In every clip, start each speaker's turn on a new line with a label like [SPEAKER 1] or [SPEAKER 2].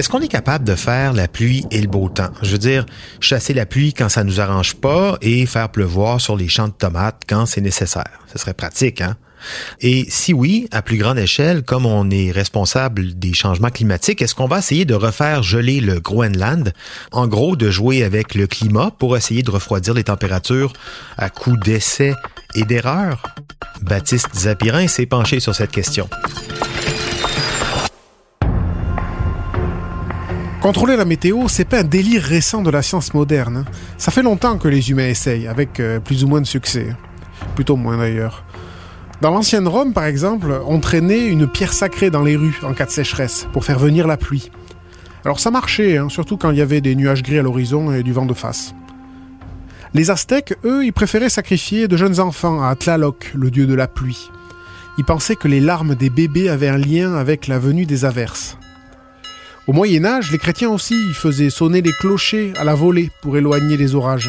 [SPEAKER 1] Est-ce qu'on est capable de faire la pluie et le beau temps? Je veux dire, chasser la pluie quand ça nous arrange pas et faire pleuvoir sur les champs de tomates quand c'est nécessaire. Ce serait pratique, hein? Et si oui, à plus grande échelle, comme on est responsable des changements climatiques, est-ce qu'on va essayer de refaire geler le Groenland? En gros, de jouer avec le climat pour essayer de refroidir les températures à coup d'essais et d'erreurs? Baptiste Zapirin s'est penché sur cette question.
[SPEAKER 2] Contrôler la météo, c'est pas un délire récent de la science moderne. Ça fait longtemps que les humains essayent, avec euh, plus ou moins de succès. Plutôt moins d'ailleurs. Dans l'ancienne Rome, par exemple, on traînait une pierre sacrée dans les rues en cas de sécheresse pour faire venir la pluie. Alors ça marchait, hein, surtout quand il y avait des nuages gris à l'horizon et du vent de face. Les Aztèques, eux, ils préféraient sacrifier de jeunes enfants à Tlaloc, le dieu de la pluie. Ils pensaient que les larmes des bébés avaient un lien avec la venue des averses. Au Moyen Âge, les chrétiens aussi faisaient sonner les clochers à la volée pour éloigner les orages.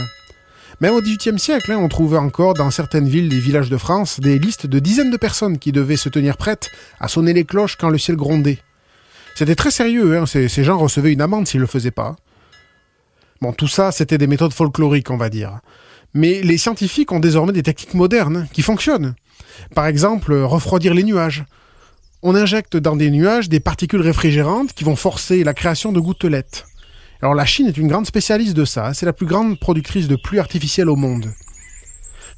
[SPEAKER 2] Même au XVIIIe siècle, hein, on trouvait encore dans certaines villes et villages de France des listes de dizaines de personnes qui devaient se tenir prêtes à sonner les cloches quand le ciel grondait. C'était très sérieux, hein, ces, gens recevaient une amende s'ils le faisaient pas. Bon, tout ça, c'était des méthodes folkloriques, on va dire. Mais les scientifiques ont désormais des techniques modernes qui fonctionnent. Par exemple, refroidir les nuages on injecte dans des nuages des particules réfrigérantes qui vont forcer la création de gouttelettes. Alors la Chine est une grande spécialiste de ça, c'est la plus grande productrice de pluie artificielle au monde.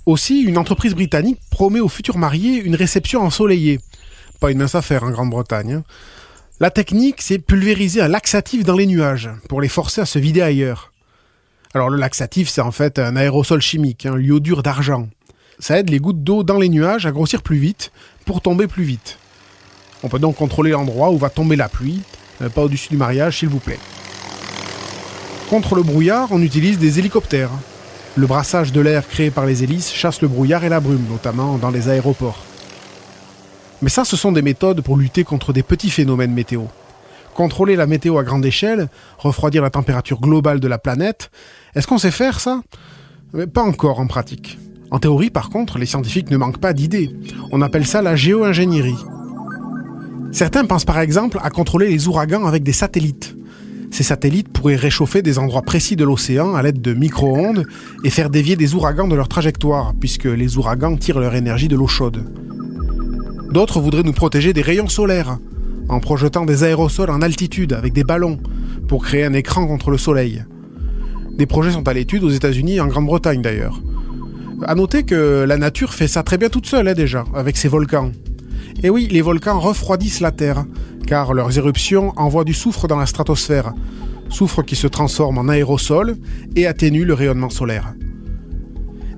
[SPEAKER 2] Aussi, une entreprise britannique promet aux futurs mariés une réception ensoleillée. Pas une mince affaire en Grande-Bretagne. Hein. La technique, c'est pulvériser un laxatif dans les nuages, pour les forcer à se vider ailleurs. Alors le laxatif, c'est en fait un aérosol chimique, un l'iodure d'argent. Ça aide les gouttes d'eau dans les nuages à grossir plus vite, pour tomber plus vite. On peut donc contrôler l'endroit où va tomber la pluie, euh, pas au-dessus du mariage s'il vous plaît. Contre le brouillard, on utilise des hélicoptères. Le brassage de l'air créé par les hélices chasse le brouillard et la brume, notamment dans les aéroports. Mais ça, ce sont des méthodes pour lutter contre des petits phénomènes météo. Contrôler la météo à grande échelle, refroidir la température globale de la planète, est-ce qu'on sait faire ça? Pas encore en pratique. En théorie, par contre, les scientifiques ne manquent pas d'idées. On appelle ça la géo-ingénierie. Certains pensent par exemple à contrôler les ouragans avec des satellites. Ces satellites pourraient réchauffer des endroits précis de l'océan à l'aide de micro-ondes et faire dévier des ouragans de leur trajectoire, puisque les ouragans tirent leur énergie de l'eau chaude. D'autres voudraient nous protéger des rayons solaires, en projetant des aérosols en altitude avec des ballons, pour créer un écran contre le soleil. Des projets sont à l'étude aux États-Unis et en Grande-Bretagne d'ailleurs. À noter que la nature fait ça très bien toute seule hein, déjà, avec ses volcans. Et oui, les volcans refroidissent la Terre, car leurs éruptions envoient du soufre dans la stratosphère, soufre qui se transforme en aérosol et atténue le rayonnement solaire.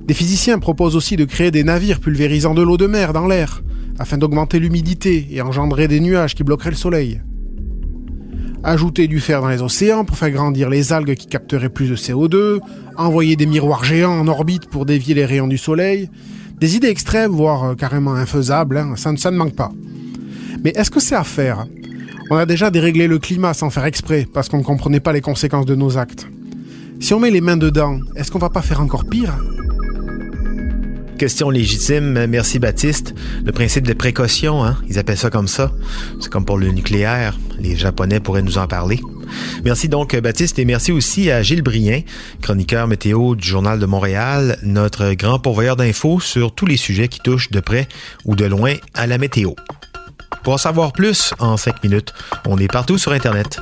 [SPEAKER 2] Des physiciens proposent aussi de créer des navires pulvérisant de l'eau de mer dans l'air, afin d'augmenter l'humidité et engendrer des nuages qui bloqueraient le soleil. Ajouter du fer dans les océans pour faire grandir les algues qui capteraient plus de CO2, envoyer des miroirs géants en orbite pour dévier les rayons du soleil, des idées extrêmes, voire euh, carrément infaisables, hein, ça, ne manque pas. Mais est-ce que c'est à faire? On a déjà déréglé le climat sans faire exprès, parce qu'on ne comprenait pas les conséquences de nos actes. Si on met les mains dedans, est-ce qu'on va pas faire encore pire?
[SPEAKER 1] Question légitime, merci Baptiste. Le principe de précaution, hein, ils appellent ça comme ça. C'est comme pour le nucléaire. Les Japonais pourraient nous en parler. Merci donc Baptiste et merci aussi à Gilles Brien, chroniqueur météo du Journal de Montréal, notre grand pourvoyeur d'infos sur tous les sujets qui touchent de près ou de loin à la météo. Pour en savoir plus en 5 minutes, on est partout sur Internet.